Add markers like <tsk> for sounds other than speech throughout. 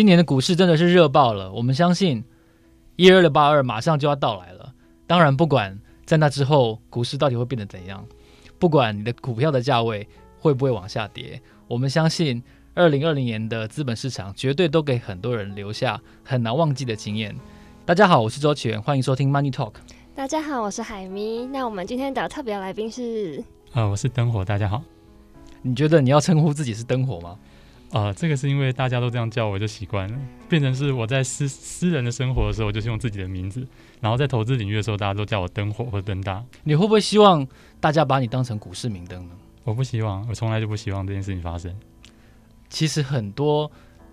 今年的股市真的是热爆了。我们相信一二六八二马上就要到来了。当然，不管在那之后股市到底会变得怎样，不管你的股票的价位会不会往下跌，我们相信二零二零年的资本市场绝对都给很多人留下很难忘记的经验。大家好，我是周岐原，欢迎收听 Money Talk。大家好，我是海咪。那我们今天的特别来宾是，呃，我是灯火。大家好。你觉得你要称呼自己是灯火吗？啊、呃，这个是因为大家都这样叫我，就习惯了，变成是我在私私人的生活的时候，我就是用自己的名字；然后在投资领域的时候，大家都叫我灯火或灯大。你会不会希望大家把你当成股市明灯呢？我不希望，我从来就不希望这件事情发生。其实很多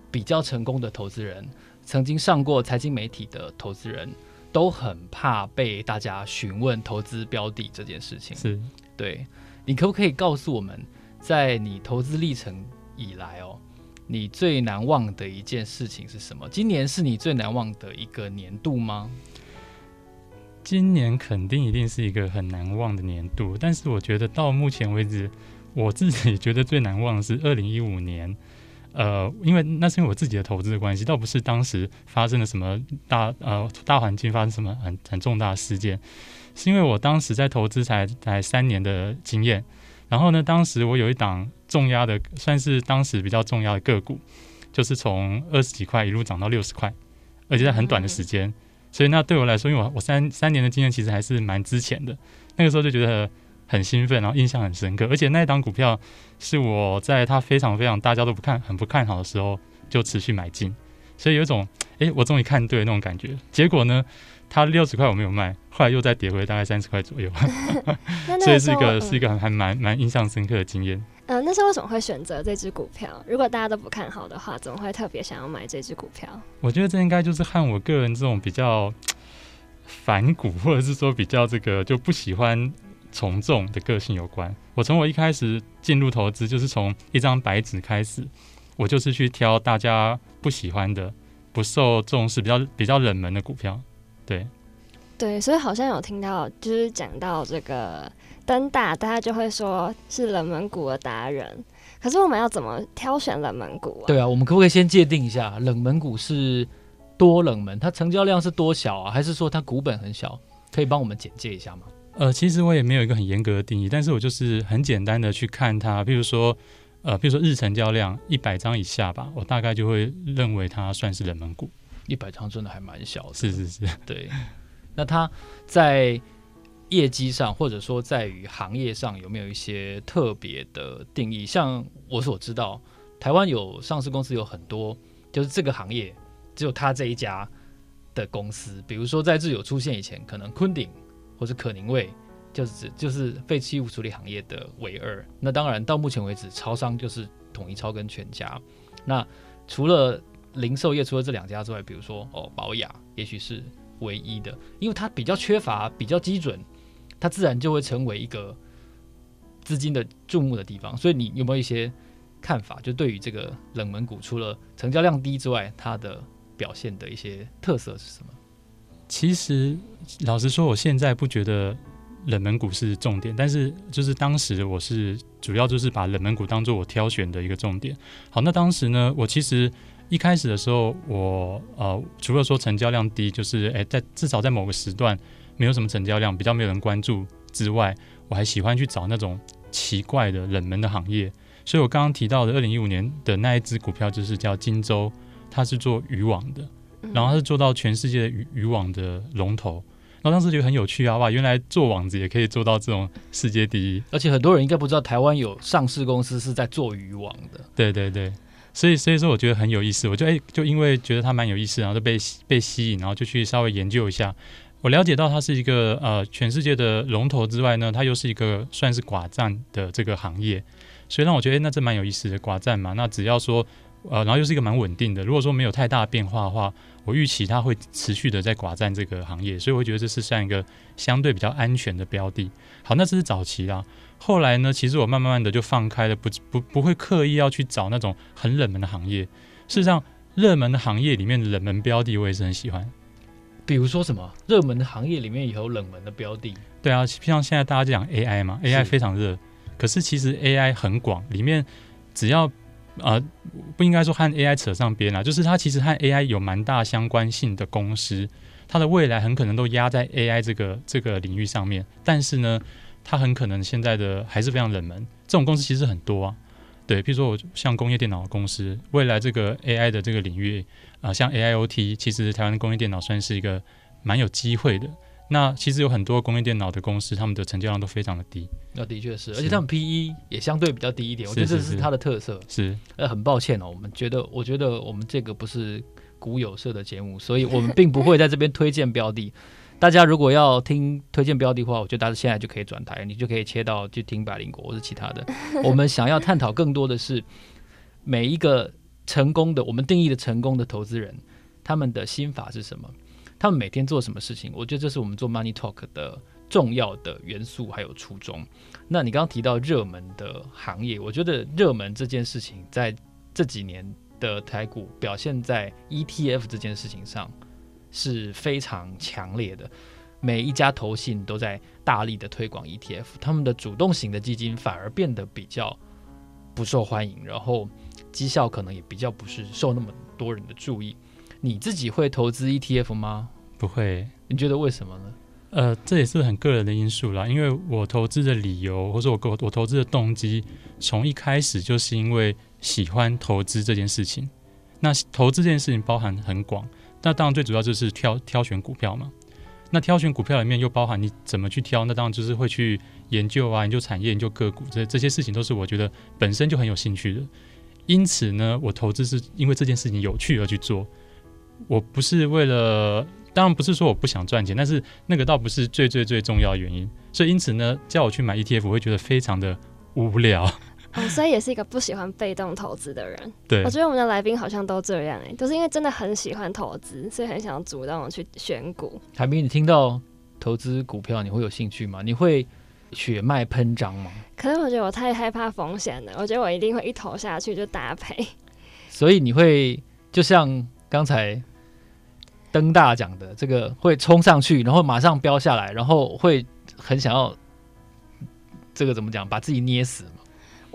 比较成功的投资人，曾经上过财经媒体的投资人，都很怕被大家询问投资标的这件事情。是，对，你可不可以告诉我们，在你投资历程以来哦？你最难忘的一件事情是什么？今年是你最难忘的一个年度吗？今年肯定一定是一个很难忘的年度，但是我觉得到目前为止，我自己觉得最难忘的是二零一五年。呃，因为那是因为我自己的投资的关系，倒不是当时发生了什么大呃大环境发生什么很很重大事件，是因为我当时在投资才才三年的经验。然后呢，当时我有一档重压的，算是当时比较重要的个股，就是从二十几块一路涨到六十块，而且在很短的时间。所以那对我来说，因为我我三三年的经验其实还是蛮之前的，那个时候就觉得很兴奋，然后印象很深刻。而且那一档股票是我在它非常非常大家都不看很不看好的时候就持续买进，所以有一种诶，我终于看对那种感觉。结果呢，它六十块我没有卖，后来又再跌回大概三十块左右，<laughs> <laughs> 所以是一个是一个还蛮蛮印象深刻的经验。嗯，那时候为什么会选择这只股票？如果大家都不看好的话，怎么会特别想要买这只股票？我觉得这应该就是和我个人这种比较反骨，或者是说比较这个就不喜欢从众的个性有关。我从我一开始进入投资，就是从一张白纸开始，我就是去挑大家不喜欢的、不受重视、比较比较冷门的股票。对，对，所以好像有听到，就是讲到这个灯大，大家就会说是冷门股的达人。可是我们要怎么挑选冷门股啊？对啊，我们可不可以先界定一下，冷门股是多冷门？它成交量是多小啊？还是说它股本很小？可以帮我们简介一下吗？呃，其实我也没有一个很严格的定义，但是我就是很简单的去看它，比如说，呃，比如说日成交量一百张以下吧，我大概就会认为它算是冷门股。一百张真的还蛮小的，是是是，对。那它在业绩上，或者说在于行业上，有没有一些特别的定义？像我所知道，台湾有上市公司有很多，就是这个行业只有他这一家的公司。比如说在自有出现以前，可能昆鼎或者可宁味，就是就是废弃物处理行业的唯二。那当然到目前为止，超商就是统一超跟全家。那除了零售业除了这两家之外，比如说哦，保雅也许是唯一的，因为它比较缺乏、比较基准，它自然就会成为一个资金的注目的地方。所以你有没有一些看法？就对于这个冷门股，除了成交量低之外，它的表现的一些特色是什么？其实老实说，我现在不觉得冷门股是重点，但是就是当时我是主要就是把冷门股当做我挑选的一个重点。好，那当时呢，我其实。一开始的时候，我呃除了说成交量低，就是诶在至少在某个时段没有什么成交量，比较没有人关注之外，我还喜欢去找那种奇怪的冷门的行业。所以我刚刚提到的二零一五年的那一只股票就是叫金州，它是做渔网的，然后它是做到全世界的渔渔网的龙头。然后当时觉得很有趣啊，哇，原来做网子也可以做到这种世界第一。而且很多人应该不知道台湾有上市公司是在做渔网的。对对对。所以，所以说我觉得很有意思。我就哎、欸，就因为觉得它蛮有意思，然后就被被吸引，然后就去稍微研究一下。我了解到它是一个呃全世界的龙头之外呢，它又是一个算是寡占的这个行业，所以让我觉得、那这蛮有意思的寡占嘛。那只要说呃，然后又是一个蛮稳定的。如果说没有太大变化的话，我预期它会持续的在寡占这个行业，所以我觉得这是算一个相对比较安全的标的。好，那这是早期啦。后来呢，其实我慢慢的就放开了，不不不会刻意要去找那种很冷门的行业。事实上，热门的行业里面冷门标的，我也是很喜欢。比如说什么？热门的行业里面也有冷门的标的？对啊，像现在大家讲 AI 嘛，AI 非常热。可是其实 AI 很广，里面只要啊、呃，不应该说和 AI 扯上边啊，就是它其实和 AI 有蛮大相关性的公司，它的未来很可能都压在 AI 这个这个领域上面。但是呢，它很可能现在的还是非常冷门。这种公司其实很多啊，对，譬如说我像工业电脑公司，未来这个 AI 的这个领域啊、呃，像 AIoT，其实台湾的工业电脑算是一个蛮有机会的。那其实有很多工业电脑的公司，他们的成交量都非常的低。那的确是，而且他们 PE 也相对比较低一点。我觉得这是它的特色。是，呃，很抱歉哦，我们觉得，我觉得我们这个不是股有社的节目，所以我们并不会在这边推荐标的。大家如果要听推荐标的话，我觉得大家现在就可以转台，你就可以切到去听百灵果或是其他的。<laughs> 我们想要探讨更多的是每一个成功的，我们定义的成功的投资人，他们的心法是什么？他们每天做什么事情？我觉得这是我们做 Money Talk 的重要的元素还有初衷。那你刚刚提到热门的行业，我觉得热门这件事情在这几年的台股表现在 ETF 这件事情上是非常强烈的。每一家投信都在大力的推广 ETF，他们的主动型的基金反而变得比较不受欢迎，然后绩效可能也比较不是受那么多人的注意。你自己会投资 ETF 吗？不会。你觉得为什么呢？呃，这也是很个人的因素啦。因为我投资的理由，或者我我投资的动机，从一开始就是因为喜欢投资这件事情。那投资这件事情包含很广，那当然最主要就是挑挑选股票嘛。那挑选股票里面又包含你怎么去挑，那当然就是会去研究啊，研究产业，研究个股，这这些事情都是我觉得本身就很有兴趣的。因此呢，我投资是因为这件事情有趣而去做。我不是为了，当然不是说我不想赚钱，但是那个倒不是最最最重要的原因。所以因此呢，叫我去买 ETF，我会觉得非常的无聊。哦，所以也是一个不喜欢被动投资的人。对，我觉得我们的来宾好像都这样哎，都是因为真的很喜欢投资，所以很想主动去选股。海明，你听到投资股票，你会有兴趣吗？你会血脉喷张吗？可是我觉得我太害怕风险了，我觉得我一定会一投下去就大赔。所以你会就像刚才。登大讲的这个会冲上去，然后马上飙下来，然后会很想要这个怎么讲，把自己捏死吗？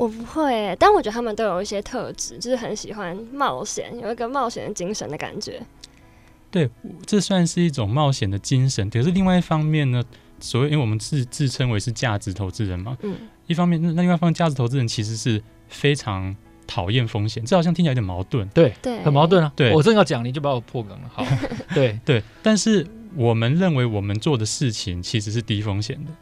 我不会，但我觉得他们都有一些特质，就是很喜欢冒险，有一个冒险的精神的感觉。对，这算是一种冒险的精神。可是另外一方面呢，所谓因为我们自自称为是价值投资人嘛，嗯，一方面那另外一方面价值投资人其实是非常。讨厌风险，这好像听起来有点矛盾。对，很矛盾啊。对，我正要讲，你就把我破梗了。好，<laughs> 对对。但是我们认为我们做的事情其实是低风险的。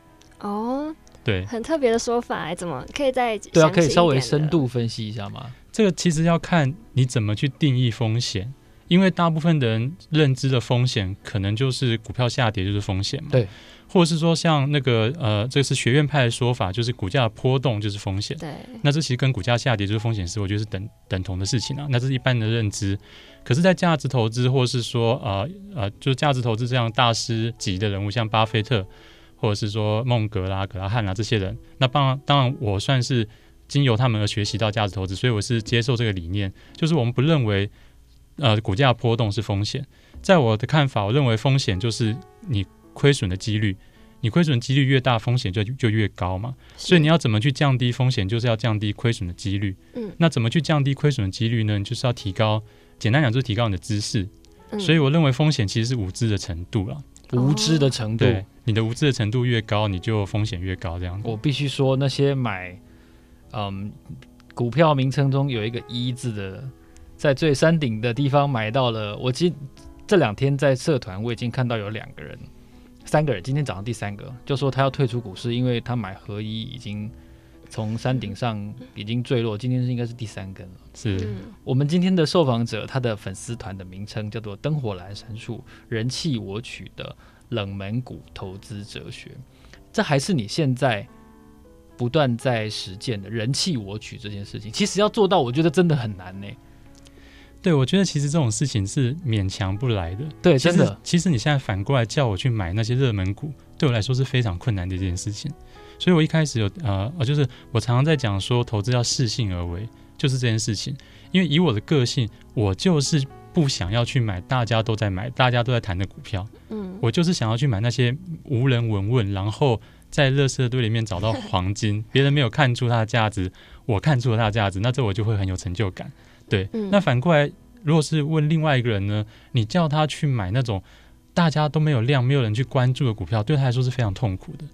哦，对，很特别的说法，怎么可以再对啊？可以稍微深度分析一下吗？这个其实要看你怎么去定义风险，因为大部分的人认知的风险可能就是股票下跌就是风险嘛。对。或者是说，像那个呃，这个是学院派的说法，就是股价的波动就是风险。对，那这其实跟股价下跌就是风险，是我觉得是等等同的事情啊。那这是一般的认知。可是，在价值投资，或是说呃呃，就是价值投资这样大师级的人物，像巴菲特，或者是说孟格拉、格拉汉啊这些人，那当然当然，我算是经由他们而学习到价值投资，所以我是接受这个理念，就是我们不认为呃股价波动是风险。在我的看法，我认为风险就是你。亏损的几率，你亏损几率越大，风险就就越高嘛。所以你要怎么去降低风险，就是要降低亏损的几率。嗯，那怎么去降低亏损的几率呢？就是要提高，简单讲就是提高你的知识。嗯，所以我认为风险其实是无知的程度了。无知的程度，对，你的无知的程度越高，你就风险越高。这样子，我必须说，那些买嗯股票名称中有一个“一”字的，在最山顶的地方买到了。我今这两天在社团，我已经看到有两个人。三个人，今天早上第三个就说他要退出股市，因为他买合一已经从山顶上已经坠落，今天是应该是第三根了。是我们今天的受访者，他的粉丝团的名称叫做“灯火阑珊处人气我取”的冷门股投资哲学，这还是你现在不断在实践的人气我取这件事情。其实要做到，我觉得真的很难呢。对，我觉得其实这种事情是勉强不来的。对，真的。其实你现在反过来叫我去买那些热门股，对我来说是非常困难的一件事情。所以我一开始有呃，就是我常常在讲说，投资要适性而为，就是这件事情。因为以我的个性，我就是不想要去买大家都在买、大家都在谈的股票。嗯，我就是想要去买那些无人闻问，然后在垃圾堆里面找到黄金，<laughs> 别人没有看出它的价值。我看出了它的价值，那这我就会很有成就感。对，嗯、那反过来，如果是问另外一个人呢，你叫他去买那种大家都没有量、没有人去关注的股票，对他来说是非常痛苦的。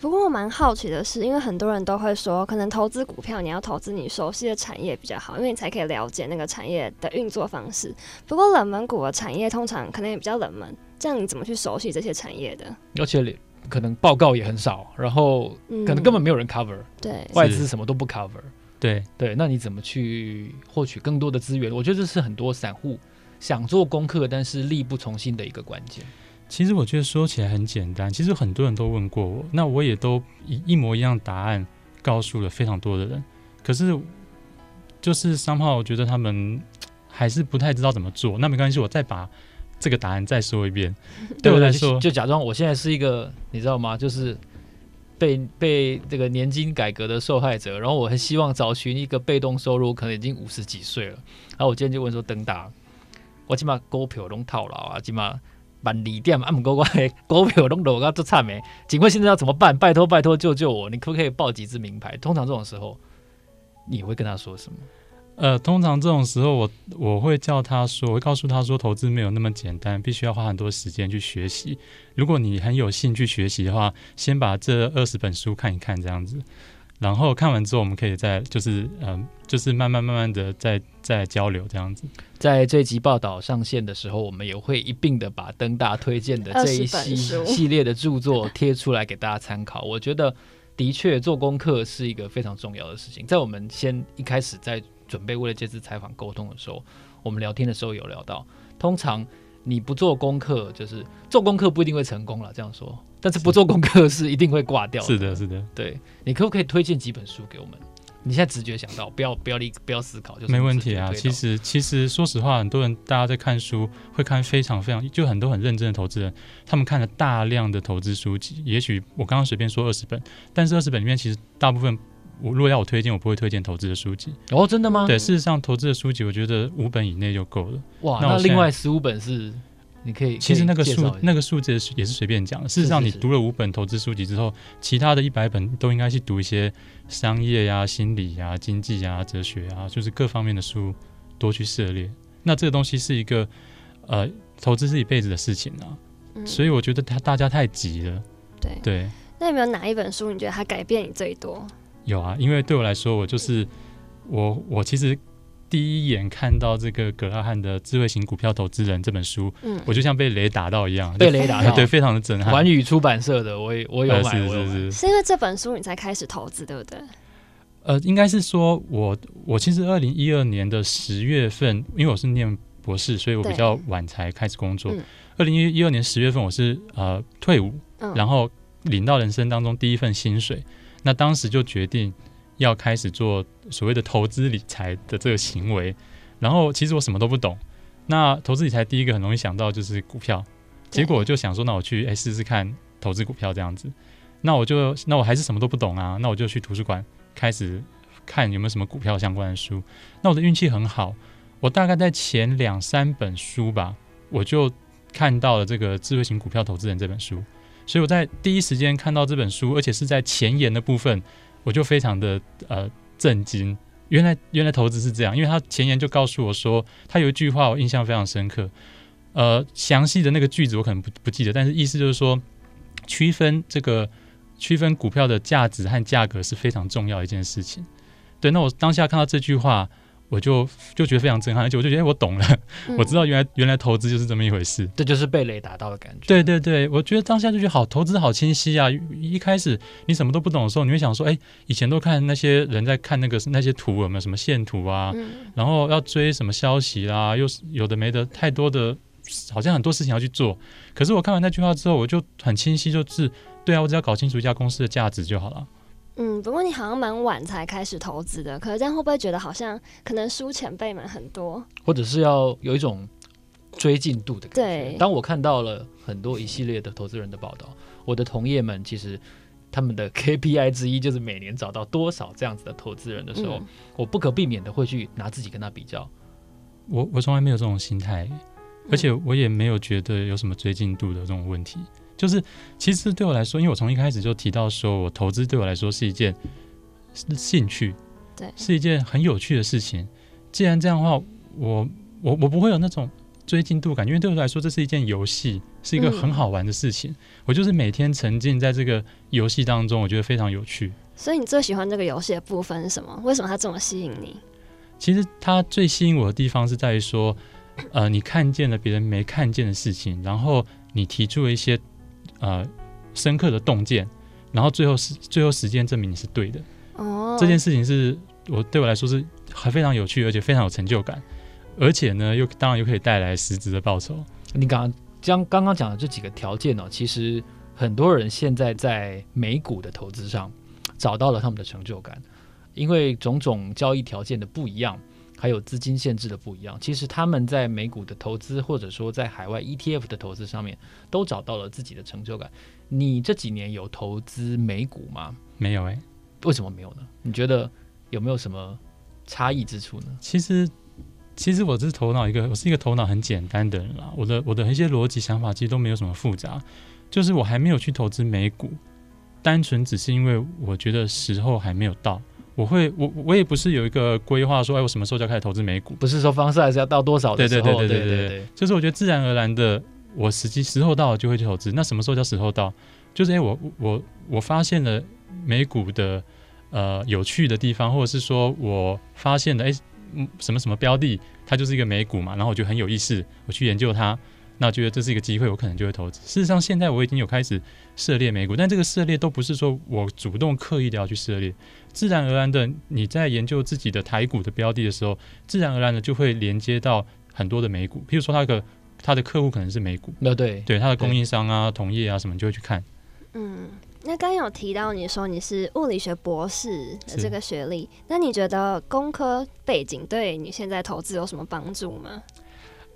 不过我蛮好奇的是，因为很多人都会说，可能投资股票你要投资你熟悉的产业比较好，因为你才可以了解那个产业的运作方式。不过冷门股的产业通常可能也比较冷门，这样你怎么去熟悉这些产业的？而且可能报告也很少，然后可能根本没有人 cover，、嗯、对，外资什么都不 cover，对对，那你怎么去获取更多的资源？我觉得这是很多散户想做功课，但是力不从心的一个关键。其实我觉得说起来很简单，其实很多人都问过我，那我也都一一模一样答案告诉了非常多的人。可是就是 somehow 我觉得他们 <tsk> 还是不太知道怎么做。那没关系，我再把这个答案再说一遍。<laughs> 对我来说，就，就假装我现在是一个你知道吗？就是被被这个年金改革的受害者，然后我很希望找寻一个被动收入，可能已经五十几岁了。然后我今天就问说：登大，我起码股票拢套牢啊，起码。万里店啊，不过我 <laughs> 股票拢落到这惨没？警官现在要怎么办？拜托拜托救救我！你可不可以报几支名牌？通常这种时候，你会跟他说什么？呃，通常这种时候，我我会叫他说，我会告诉他说，投资没有那么简单，必须要花很多时间去学习。如果你很有兴趣学习的话，先把这二十本书看一看，这样子。然后看完之后，我们可以再就是嗯、呃，就是慢慢慢慢的再再交流这样子。在这集报道上线的时候，我们也会一并的把登大推荐的这一系系列的著作贴出来给大家参考。我觉得的确做功课是一个非常重要的事情。在我们先一开始在准备为了这次采访沟通的时候，我们聊天的时候有聊到，通常你不做功课，就是做功课不一定会成功了。这样说。但是不做功课是一定会挂掉的。是的，是的。对，你可不可以推荐几本书给我们？你现在直觉想到，不要不要立不要思考，就是没问题啊。其实其实说实话，很多人大家在看书会看非常非常，就很多很认真的投资人，他们看了大量的投资书籍。也许我刚刚随便说二十本，但是二十本里面其实大部分，我如果要我推荐，我不会推荐投资的书籍。哦，真的吗？对，事实上投资的书籍，我觉得五本以内就够了。哇，那，那另外十五本是？你可以，其实那个数那个数字也是随便讲的。事实上，你读了五本投资书籍之后，是是是其他的一百本都应该去读一些商业呀、啊、心理呀、啊、经济呀、啊、哲学啊，就是各方面的书多去涉猎。那这个东西是一个呃，投资是一辈子的事情啊，嗯、所以我觉得他大家太急了。对对。那有没有哪一本书你觉得它改变你最多？有啊，因为对我来说，我就是我我其实。第一眼看到这个葛拉汉的《智慧型股票投资人》这本书，嗯，我就像被雷打到一样，被雷打到，对，<laughs> 非常的震撼。环宇出版社的，我也我有买，是是是，是因为这本书你才开始投资，对不对？呃，应该是说我我其实二零一二年的十月份，因为我是念博士，所以我比较晚才开始工作。二零一二年十月份，我是呃退伍，嗯，然后领到人生当中第一份薪水，那当时就决定。要开始做所谓的投资理财的这个行为，然后其实我什么都不懂。那投资理财第一个很容易想到就是股票，结果我就想说，那我去哎试试看投资股票这样子。那我就那我还是什么都不懂啊，那我就去图书馆开始看有没有什么股票相关的书。那我的运气很好，我大概在前两三本书吧，我就看到了这个《智慧型股票投资人》这本书，所以我在第一时间看到这本书，而且是在前言的部分。我就非常的呃震惊，原来原来投资是这样，因为他前言就告诉我说，他有一句话我印象非常深刻，呃，详细的那个句子我可能不不记得，但是意思就是说，区分这个区分股票的价值和价格是非常重要的一件事情。对，那我当下看到这句话。我就就觉得非常震撼，而且我就觉得我懂了，嗯、我知道原来原来投资就是这么一回事，这就是被雷打到的感觉。对对对，我觉得当下就觉得好，投资好清晰啊！一开始你什么都不懂的时候，你会想说，哎，以前都看那些人在看那个那些图有没有什么线图啊，嗯、然后要追什么消息啦，又是有的没的，太多的，好像很多事情要去做。可是我看完那句话之后，我就很清晰，就是对啊，我只要搞清楚一家公司的价值就好了。嗯，不过你好像蛮晚才开始投资的，可是这样会不会觉得好像可能输前辈们很多，或者是要有一种追进度的感觉？对，当我看到了很多一系列的投资人的报道，我的同业们其实他们的 <laughs> KPI 之一就是每年找到多少这样子的投资人的时候，嗯、我不可避免的会去拿自己跟他比较。我我从来没有这种心态，而且我也没有觉得有什么追进度的这种问题。就是，其实对我来说，因为我从一开始就提到说，我投资对我来说是一件兴趣，对，是一件很有趣的事情。既然这样的话，我我我不会有那种追进度感，因为对我来说，这是一件游戏，是一个很好玩的事情。嗯、我就是每天沉浸在这个游戏当中，我觉得非常有趣。所以你最喜欢这个游戏的部分是什么？为什么它这么吸引你？其实它最吸引我的地方是在于说，呃，你看见了别人没看见的事情，然后你提出了一些呃深刻的洞见，然后最后是最后时间证明你是对的。哦，这件事情是我对我来说是还非常有趣，而且非常有成就感，而且呢，又当然又可以带来实质的报酬。你刚刚将刚刚讲的这几个条件呢，其实很多人现在在美股的投资上找到了他们的成就感。因为种种交易条件的不一样，还有资金限制的不一样，其实他们在美股的投资，或者说在海外 ETF 的投资上面，都找到了自己的成就感。你这几年有投资美股吗？没有诶、欸，为什么没有呢？你觉得有没有什么差异之处呢？其实，其实我是头脑一个，我是一个头脑很简单的人啦。我的我的一些逻辑想法其实都没有什么复杂，就是我还没有去投资美股，单纯只是因为我觉得时候还没有到。我会，我我也不是有一个规划说，哎，我什么时候就要开始投资美股？不是说方式还是要到多少的时候？对对对对对对，就是我觉得自然而然的，我时机时候到了就会去投资。那什么时候叫时候到？就是哎，我我我发现了美股的呃有趣的地方，或者是说我发现了哎，什么什么标的，它就是一个美股嘛，然后我觉得很有意思，我去研究它。那觉得这是一个机会，我可能就会投资。事实上，现在我已经有开始涉猎美股，但这个涉猎都不是说我主动刻意的要去涉猎，自然而然的，你在研究自己的台股的标的的时候，自然而然的就会连接到很多的美股。譬如说，他的他的客户可能是美股，那对对，他的供应商啊、同业啊什么，就会去看。嗯，那刚有提到你说你是物理学博士的这个学历，那你觉得工科背景对你现在投资有什么帮助吗？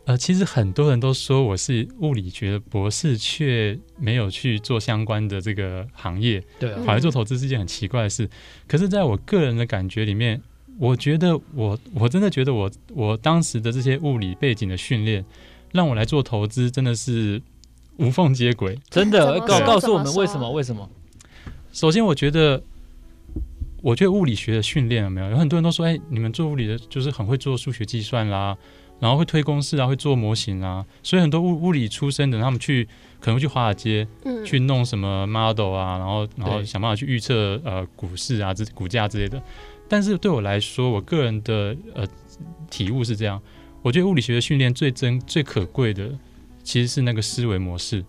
呃，其实很多人都说我是物理学博士，却没有去做相关的这个行业，对啊，跑来做投资是一件很奇怪的事。可是，在我个人的感觉里面，我觉得我我真的觉得我我当时的这些物理背景的训练，让我来做投资真的是无缝接轨。<laughs> 真的，告告诉我们为什么？为什么？首先，我觉得，我觉得物理学的训练有没有？有很多人都说，哎，你们做物理的，就是很会做数学计算啦。然后会推公式啊，会做模型啊，所以很多物物理出身的，他们去可能会去华尔街，嗯，去弄什么 model 啊，然后然后想办法去预测呃股市啊、这股价之类的。但是对我来说，我个人的呃体悟是这样，我觉得物理学的训练最珍最可贵的，其实是那个思维模式。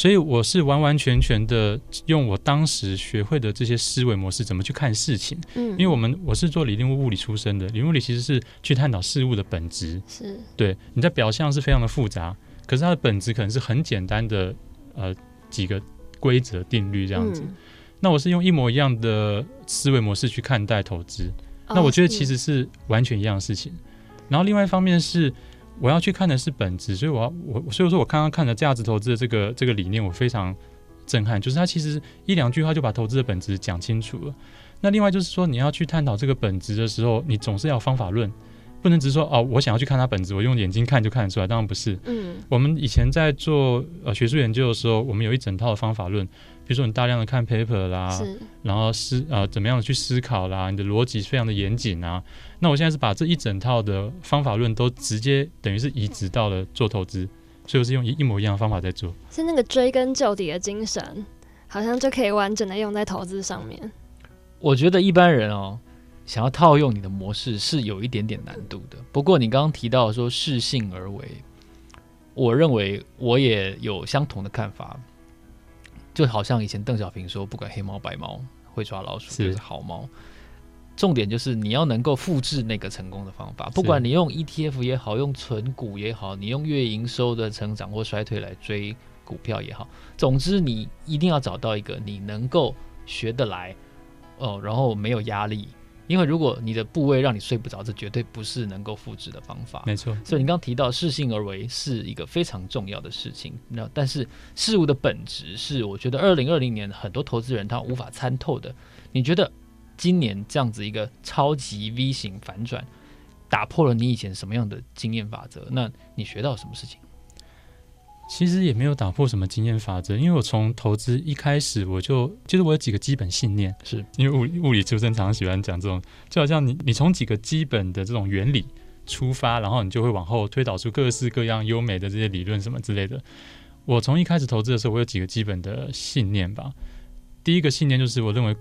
所以我是完完全全的用我当时学会的这些思维模式，怎么去看事情。嗯，因为我们我是做理论物理出身的，理论物理其实是去探讨事物的本质。是，对，你在表象是非常的复杂，可是它的本质可能是很简单的，呃，几个规则定律这样子。嗯，那我是用一模一样的思维模式去看待投资，那我觉得其实是完全一样的事情。然后另外一方面是。我要去看的是本质，所以我要我所以说我刚刚看了价值投资的这个这个理念，我非常震撼。就是他其实一两句话就把投资的本质讲清楚了。那另外就是说，你要去探讨这个本质的时候，你总是要方法论，不能只是说哦，我想要去看它本质，我用眼睛看就看得出来。当然不是。嗯。我们以前在做呃学术研究的时候，我们有一整套的方法论。比如说你大量的看 paper 啦，然后思呃怎么样的去思考啦，你的逻辑非常的严谨啊。那我现在是把这一整套的方法论都直接等于是移植到了做投资，所以我是用一一模一样的方法在做。是那个追根究底的精神，好像就可以完整的用在投资上面。我觉得一般人哦，想要套用你的模式是有一点点难度的。不过你刚刚提到说适性而为，我认为我也有相同的看法。就好像以前邓小平说，不管黑猫白猫，会抓老鼠就是好猫。重点就是你要能够复制那个成功的方法，不管你用 ETF 也好，用存股也好，你用月营收的成长或衰退来追股票也好，总之你一定要找到一个你能够学得来哦，然后没有压力。因为如果你的部位让你睡不着，这绝对不是能够复制的方法。没错，所以你刚刚提到适性而为是一个非常重要的事情。那但是事物的本质是，我觉得二零二零年很多投资人他无法参透的。你觉得今年这样子一个超级 V 型反转，打破了你以前什么样的经验法则？那你学到什么事情？其实也没有打破什么经验法则，因为我从投资一开始我就，就是我有几个基本信念，是因为物理物理出身，常常喜欢讲这种，就好像你你从几个基本的这种原理出发，然后你就会往后推导出各式各样优美的这些理论什么之类的。我从一开始投资的时候，我有几个基本的信念吧。第一个信念就是我认为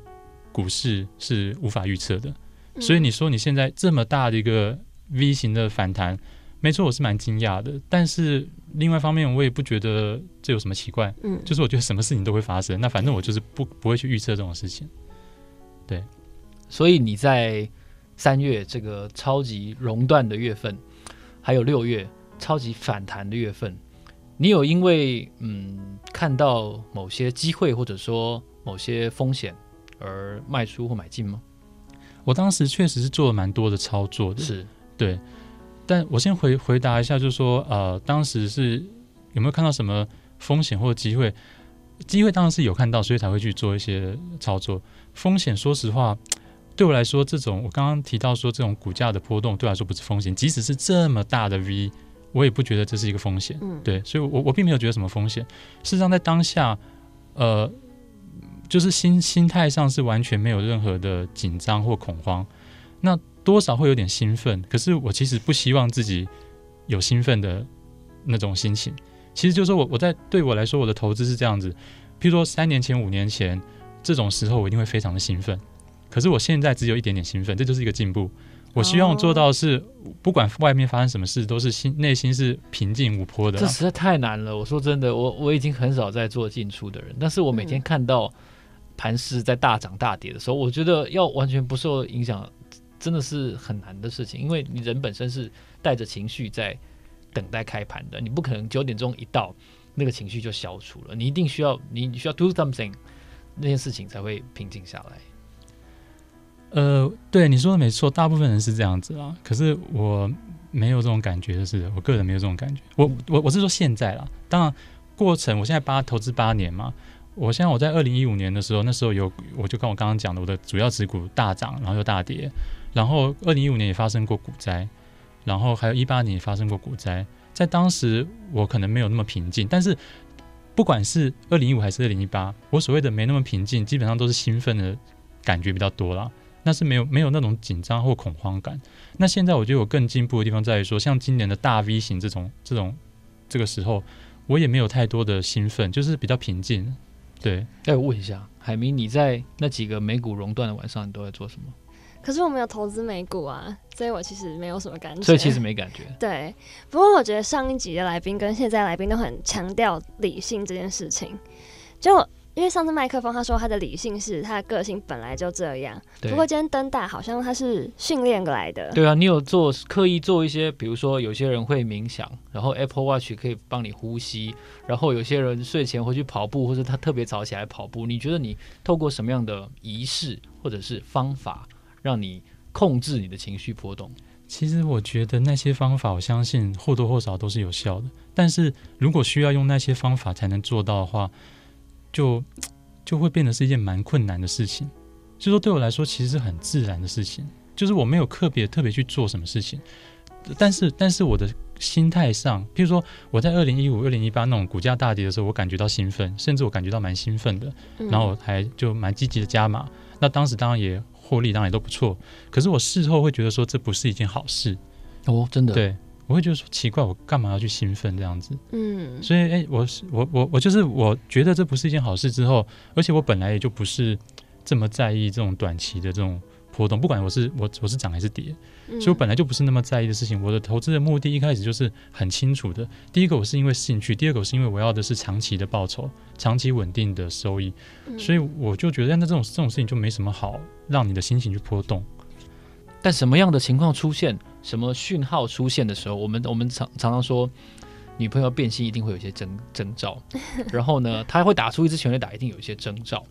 股市是无法预测的，所以你说你现在这么大的一个 V 型的反弹。没错，我是蛮惊讶的，但是另外一方面，我也不觉得这有什么奇怪。嗯，就是我觉得什么事情都会发生，那反正我就是不不会去预测这种事情。对，所以你在三月这个超级熔断的月份，还有六月超级反弹的月份，你有因为嗯看到某些机会或者说某些风险而卖出或买进吗？我当时确实是做了蛮多的操作的，是对。但我先回回答一下，就是说，呃，当时是有没有看到什么风险或机会？机会当然是有看到，所以才会去做一些操作。风险，说实话，对我来说，这种我刚刚提到说这种股价的波动，对我来说不是风险。即使是这么大的 V，我也不觉得这是一个风险。嗯，对，所以我我并没有觉得什么风险。事实上，在当下，呃，就是心心态上是完全没有任何的紧张或恐慌。那多少会有点兴奋，可是我其实不希望自己有兴奋的那种心情。其实就是说我我在对我来说，我的投资是这样子。譬如说三年前、五年前这种时候，我一定会非常的兴奋。可是我现在只有一点点兴奋，这就是一个进步。我希望做到的是，不管外面发生什么事，都是心内心是平静无波的。这实在太难了。我说真的，我我已经很少在做进出的人，但是我每天看到盘势在大涨大跌的时候，我觉得要完全不受影响。真的是很难的事情，因为你人本身是带着情绪在等待开盘的，你不可能九点钟一到，那个情绪就消除了，你一定需要你需要 do something，那件事情才会平静下来。呃，对，你说的没错，大部分人是这样子啊，可是我没有这种感觉，就是我个人没有这种感觉。我我我是说现在啦，当然过程，我现在八投资八年嘛。我现在我在二零一五年的时候，那时候有我就跟我刚刚讲的，我的主要持股大涨，然后又大跌，然后二零一五年也发生过股灾，然后还有一八年也发生过股灾。在当时我可能没有那么平静，但是不管是二零一五还是二零一八，我所谓的没那么平静，基本上都是兴奋的感觉比较多啦。那是没有没有那种紧张或恐慌感。那现在我觉得我更进步的地方在于说，像今年的大 V 型这种这种这个时候，我也没有太多的兴奋，就是比较平静。对，再问一下海明，你在那几个美股熔断的晚上，你都在做什么？可是我没有投资美股啊，所以我其实没有什么感觉。所以其实没感觉。<laughs> 对，不过我觉得上一集的来宾跟现在来宾都很强调理性这件事情，就。因为上次麦克风他说他的理性是他的个性本来就这样，不过今天灯大好像他是训练过来的。对啊，你有做刻意做一些，比如说有些人会冥想，然后 Apple Watch 可以帮你呼吸，然后有些人睡前会去跑步，或者他特别早起来跑步。你觉得你透过什么样的仪式或者是方法，让你控制你的情绪波动？其实我觉得那些方法，我相信或多或少都是有效的。但是如果需要用那些方法才能做到的话，就 <tsk> 就会变得是一件蛮困难的事情，所以说对我来说其实是很自然的事情，就是我没有特别特别去做什么事情，但是但是我的心态上，譬如说我在二零一五、二零一八那种股价大跌的时候，我感觉到兴奋，甚至我感觉到蛮兴奋的，然后我还就蛮积极的加码，那当时当然也获利，当然也都不错，可是我事后会觉得说这不是一件好事哦，真的。对。我会觉得说奇怪，我干嘛要去兴奋这样子？嗯，所以哎、欸，我是我我我就是我觉得这不是一件好事。之后，而且我本来也就不是这么在意这种短期的这种波动，不管我是我我是涨还是跌，所以我本来就不是那么在意的事情。我的投资的目的一开始就是很清楚的。第一个，我是因为兴趣；第二个，是因为我要的是长期的报酬，长期稳定的收益。所以我就觉得，那这种这种事情就没什么好让你的心情去波动。但什么样的情况出现，什么讯号出现的时候，我们我们常常常说，女朋友变心一定会有一些征征兆，然后呢，<laughs> 她会打出一支全垒打，一定有一些征兆。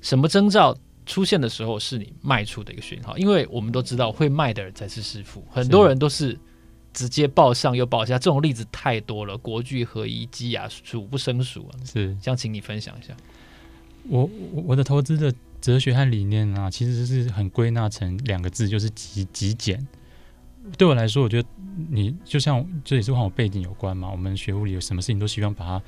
什么征兆出现的时候，是你卖出的一个讯号？因为我们都知道，会卖的人才是师傅，很多人都是直接报上又报下，这种例子太多了，国剧合一基亚数不胜数啊。是，想请你分享一下。我我的投资的。哲学和理念啊，其实是很归纳成两个字，就是极极简。对我来说，我觉得你就像这也是和我背景有关嘛。我们学物理，有什么事情都希望把它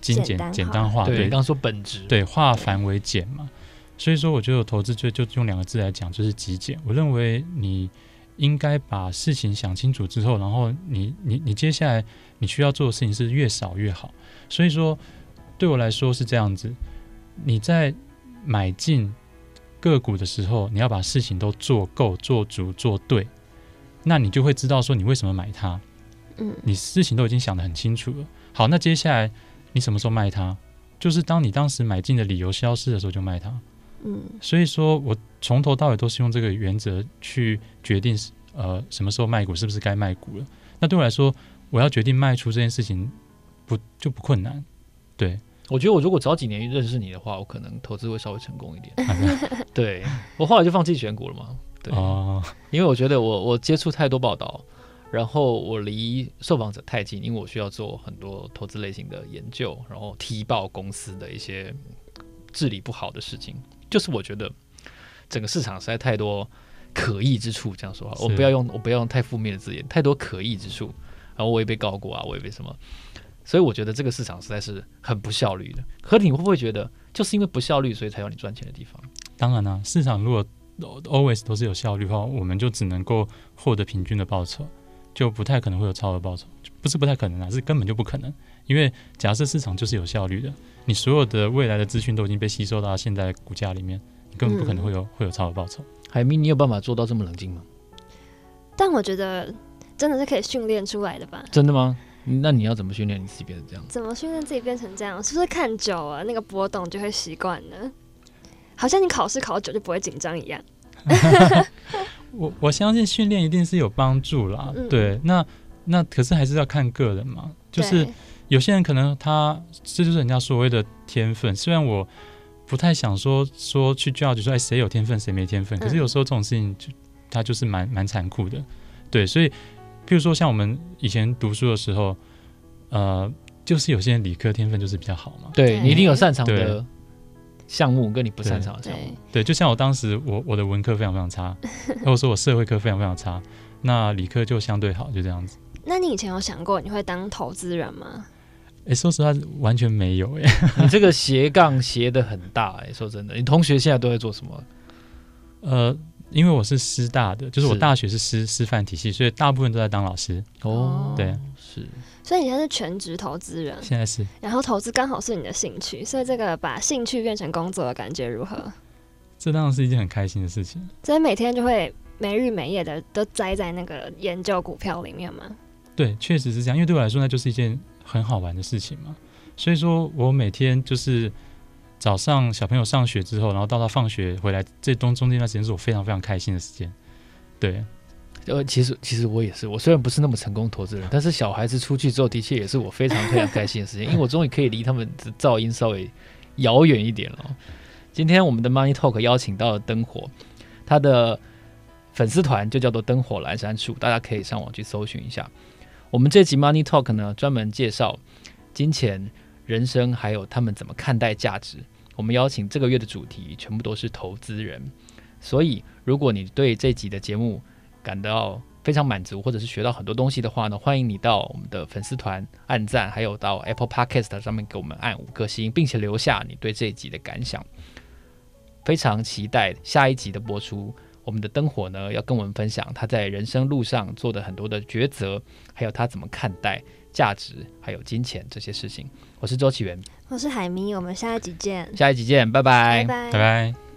精简简单，化。对，刚说本质，对，化繁为简嘛。所以说，我觉得投资就就用两个字来讲，就是极简。我认为你应该把事情想清楚之后，然后你你你接下来你需要做的事情是越少越好。所以说，对我来说是这样子。你在买进个股的时候，你要把事情都做够、做足、做对，那你就会知道说你为什么买它。嗯，你事情都已经想得很清楚了。好，那接下来你什么时候卖它？就是当你当时买进的理由消失的时候就卖它。嗯，所以说我从头到尾都是用这个原则去决定，呃，什么时候卖股，是不是该卖股了。那对我来说，我要决定卖出这件事情不就不困难。对，我觉得我如果早几年认识你的话，我可能投资会稍微成功一点。对，我后来就放弃选股了嘛。对，哦，因为我觉得我我接触太多报道，然后我离受访者太近，因为我需要做很多投资类型的研究，然后踢爆公司的一些治理不好的事情。就是我觉得整个市场实在太多可疑之处，这样说话，我不要用我不要用太负面的字眼，太多可疑之处。然后我也被告过啊，我也被什么，所以我觉得这个市场实在是很不效率的。可你会不会觉得，就是因为不效率，所以才有你赚钱的地方？当然啦、啊，市场如果 always 都是有效率的话，我们就只能够获得平均的报酬，就不太可能会有超额报酬。不是不太可能啊，是根本就不可能。因为假设市场就是有效率的。你所有的未来的资讯都已经被吸收到现在的股价里面，你根本不可能会有、嗯、会有超额报酬。海明，你有办法做到这么冷静吗？但我觉得真的是可以训练出来的吧？真的吗？那你要怎么训练你自己变成这样？怎么训练自己变成这样？是不是看久了那个波动就会习惯了？好像你考试考久就不会紧张一样。<laughs> 我我相信训练一定是有帮助啦。嗯、对，那那可是还是要看个人嘛，就是。有些人可能他这就是人家所谓的天分，虽然我不太想说说去 judge 说哎谁有天分谁没天分，可是有时候这种事情就他就是蛮蛮残酷的，对，所以譬如说像我们以前读书的时候，呃，就是有些人理科天分就是比较好嘛，对你一定有擅长的项目跟你不擅长的项目，对，就像我当时我我的文科非常非常差，<laughs> 或者说我社会科非常非常差，那理科就相对好，就这样子。那你以前有想过你会当投资人吗？哎，说实话，完全没有哎。<laughs> 你这个斜杠斜的很大哎，说真的，你同学现在都在做什么？呃，因为我是师大的，就是我大学是师师范体系，所以大部分都在当老师。哦，对，是。所以你现在是全职投资人，现在是。然后投资刚好是你的兴趣，所以这个把兴趣变成工作的感觉如何？这当然是一件很开心的事情。所以每天就会没日没夜的都栽在那个研究股票里面吗？对，确实是这样。因为对我来说，那就是一件。很好玩的事情嘛，所以说我每天就是早上小朋友上学之后，然后到他放学回来，这中中间那时间是我非常非常开心的时间。对，呃，其实其实我也是，我虽然不是那么成功投资人，但是小孩子出去之后，的确也是我非常非常开心的时间，因为我终于可以离他们的噪音稍微遥远一点了。<laughs> 今天我们的 Money Talk 邀请到了灯火，他的粉丝团就叫做灯火阑珊处，大家可以上网去搜寻一下。我们这集 Money Talk 呢，专门介绍金钱、人生，还有他们怎么看待价值。我们邀请这个月的主题全部都是投资人，所以如果你对这集的节目感到非常满足，或者是学到很多东西的话呢，欢迎你到我们的粉丝团按赞，还有到 Apple Podcast 上面给我们按五颗星，并且留下你对这一集的感想。非常期待下一集的播出。我们的灯火呢，要跟我们分享他在人生路上做的很多的抉择，还有他怎么看待价值，还有金钱这些事情。我是周启源，我是海咪，我们下一集见，下一集见，拜拜，拜拜。拜拜。